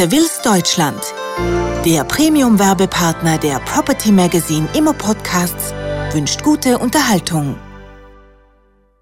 Seville's Deutschland, der Premium-Werbepartner der Property Magazine Immo Podcasts, wünscht gute Unterhaltung.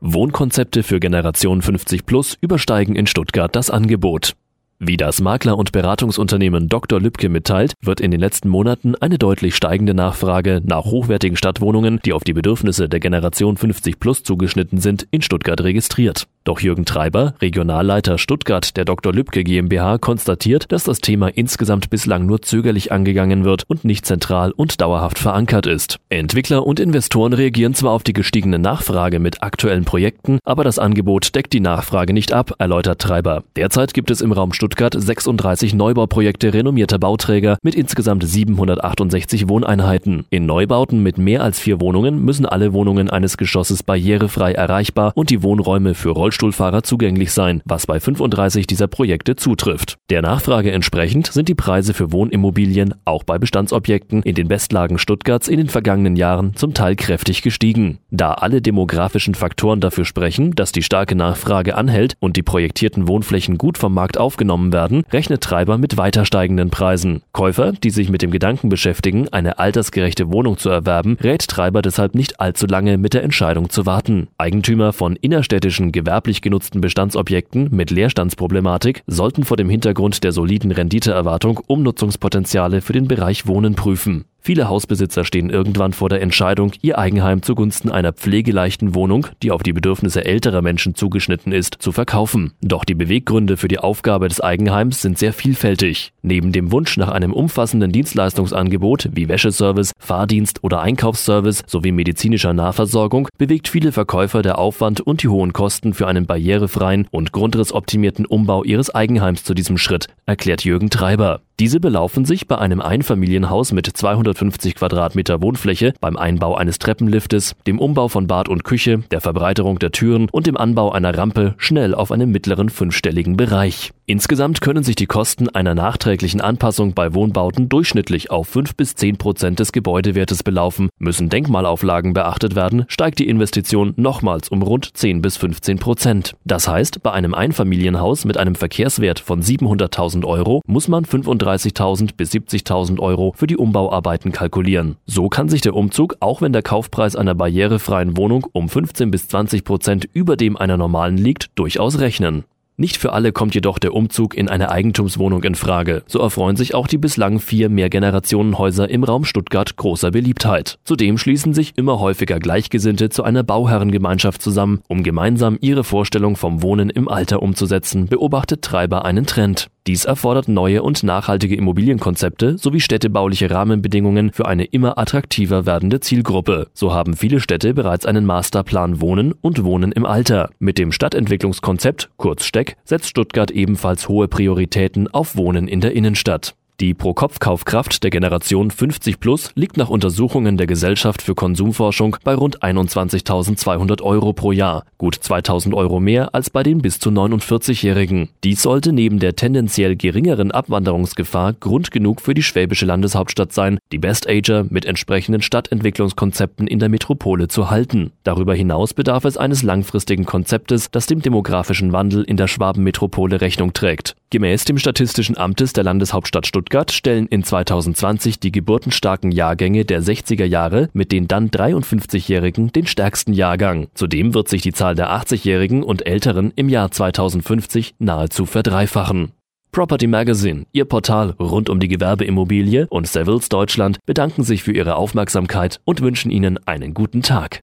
Wohnkonzepte für Generation 50 Plus übersteigen in Stuttgart das Angebot. Wie das Makler- und Beratungsunternehmen Dr. Lübke mitteilt, wird in den letzten Monaten eine deutlich steigende Nachfrage nach hochwertigen Stadtwohnungen, die auf die Bedürfnisse der Generation 50 Plus zugeschnitten sind, in Stuttgart registriert. Doch Jürgen Treiber, Regionalleiter Stuttgart der Dr. Lübke GmbH, konstatiert, dass das Thema insgesamt bislang nur zögerlich angegangen wird und nicht zentral und dauerhaft verankert ist. Entwickler und Investoren reagieren zwar auf die gestiegene Nachfrage mit aktuellen Projekten, aber das Angebot deckt die Nachfrage nicht ab, erläutert Treiber. Derzeit gibt es im Raum Stuttgart 36 Neubauprojekte renommierter Bauträger mit insgesamt 768 Wohneinheiten. In Neubauten mit mehr als vier Wohnungen müssen alle Wohnungen eines Geschosses barrierefrei erreichbar und die Wohnräume für Rollstuhl Rollstuhlfahrer zugänglich sein, was bei 35 dieser Projekte zutrifft. Der Nachfrage entsprechend sind die Preise für Wohnimmobilien auch bei Bestandsobjekten in den Bestlagen Stuttgarts in den vergangenen Jahren zum Teil kräftig gestiegen. Da alle demografischen Faktoren dafür sprechen, dass die starke Nachfrage anhält und die projektierten Wohnflächen gut vom Markt aufgenommen werden, rechnet Treiber mit weiter steigenden Preisen. Käufer, die sich mit dem Gedanken beschäftigen, eine altersgerechte Wohnung zu erwerben, rät Treiber deshalb nicht allzu lange mit der Entscheidung zu warten. Eigentümer von innerstädtischen gewerblich genutzten Bestandsobjekten mit Leerstandsproblematik sollten vor dem Hintergrund der soliden Renditeerwartung Umnutzungspotenziale für den Bereich Wohnen prüfen. Viele Hausbesitzer stehen irgendwann vor der Entscheidung, ihr Eigenheim zugunsten einer pflegeleichten Wohnung, die auf die Bedürfnisse älterer Menschen zugeschnitten ist, zu verkaufen. Doch die Beweggründe für die Aufgabe des Eigenheims sind sehr vielfältig. Neben dem Wunsch nach einem umfassenden Dienstleistungsangebot wie Wäscheservice, Fahrdienst oder Einkaufsservice sowie medizinischer Nahversorgung bewegt viele Verkäufer der Aufwand und die hohen Kosten für einen barrierefreien und grundrissoptimierten Umbau ihres Eigenheims zu diesem Schritt, erklärt Jürgen Treiber. Diese belaufen sich bei einem Einfamilienhaus mit 250 Quadratmeter Wohnfläche beim Einbau eines Treppenliftes, dem Umbau von Bad und Küche, der Verbreiterung der Türen und dem Anbau einer Rampe schnell auf einem mittleren fünfstelligen Bereich. Insgesamt können sich die Kosten einer nachträglichen Anpassung bei Wohnbauten durchschnittlich auf 5 bis 10 Prozent des Gebäudewertes belaufen. Müssen Denkmalauflagen beachtet werden, steigt die Investition nochmals um rund 10 bis 15 Prozent. Das heißt, bei einem Einfamilienhaus mit einem Verkehrswert von 700.000 Euro muss man 35 35.000 bis 70.000 Euro für die Umbauarbeiten kalkulieren. So kann sich der Umzug, auch wenn der Kaufpreis einer barrierefreien Wohnung um 15 bis 20 Prozent über dem einer normalen liegt, durchaus rechnen. Nicht für alle kommt jedoch der Umzug in eine Eigentumswohnung in Frage. So erfreuen sich auch die bislang vier Mehrgenerationenhäuser im Raum Stuttgart großer Beliebtheit. Zudem schließen sich immer häufiger Gleichgesinnte zu einer Bauherrengemeinschaft zusammen, um gemeinsam ihre Vorstellung vom Wohnen im Alter umzusetzen, beobachtet Treiber einen Trend. Dies erfordert neue und nachhaltige Immobilienkonzepte sowie städtebauliche Rahmenbedingungen für eine immer attraktiver werdende Zielgruppe. So haben viele Städte bereits einen Masterplan Wohnen und Wohnen im Alter. Mit dem Stadtentwicklungskonzept, kurz Steck, setzt Stuttgart ebenfalls hohe Prioritäten auf Wohnen in der Innenstadt. Die Pro-Kopf-Kaufkraft der Generation 50 Plus liegt nach Untersuchungen der Gesellschaft für Konsumforschung bei rund 21.200 Euro pro Jahr, gut 2.000 Euro mehr als bei den bis zu 49-Jährigen. Dies sollte neben der tendenziell geringeren Abwanderungsgefahr Grund genug für die schwäbische Landeshauptstadt sein, die Best-Ager mit entsprechenden Stadtentwicklungskonzepten in der Metropole zu halten. Darüber hinaus bedarf es eines langfristigen Konzeptes, das dem demografischen Wandel in der Schwabenmetropole Rechnung trägt. Gemäß dem Statistischen Amtes der Landeshauptstadt Stuttgart stellen in 2020 die geburtenstarken Jahrgänge der 60er Jahre mit den dann 53-Jährigen den stärksten Jahrgang. Zudem wird sich die Zahl der 80-Jährigen und Älteren im Jahr 2050 nahezu verdreifachen. Property Magazine, Ihr Portal rund um die Gewerbeimmobilie und Savills Deutschland bedanken sich für Ihre Aufmerksamkeit und wünschen Ihnen einen guten Tag.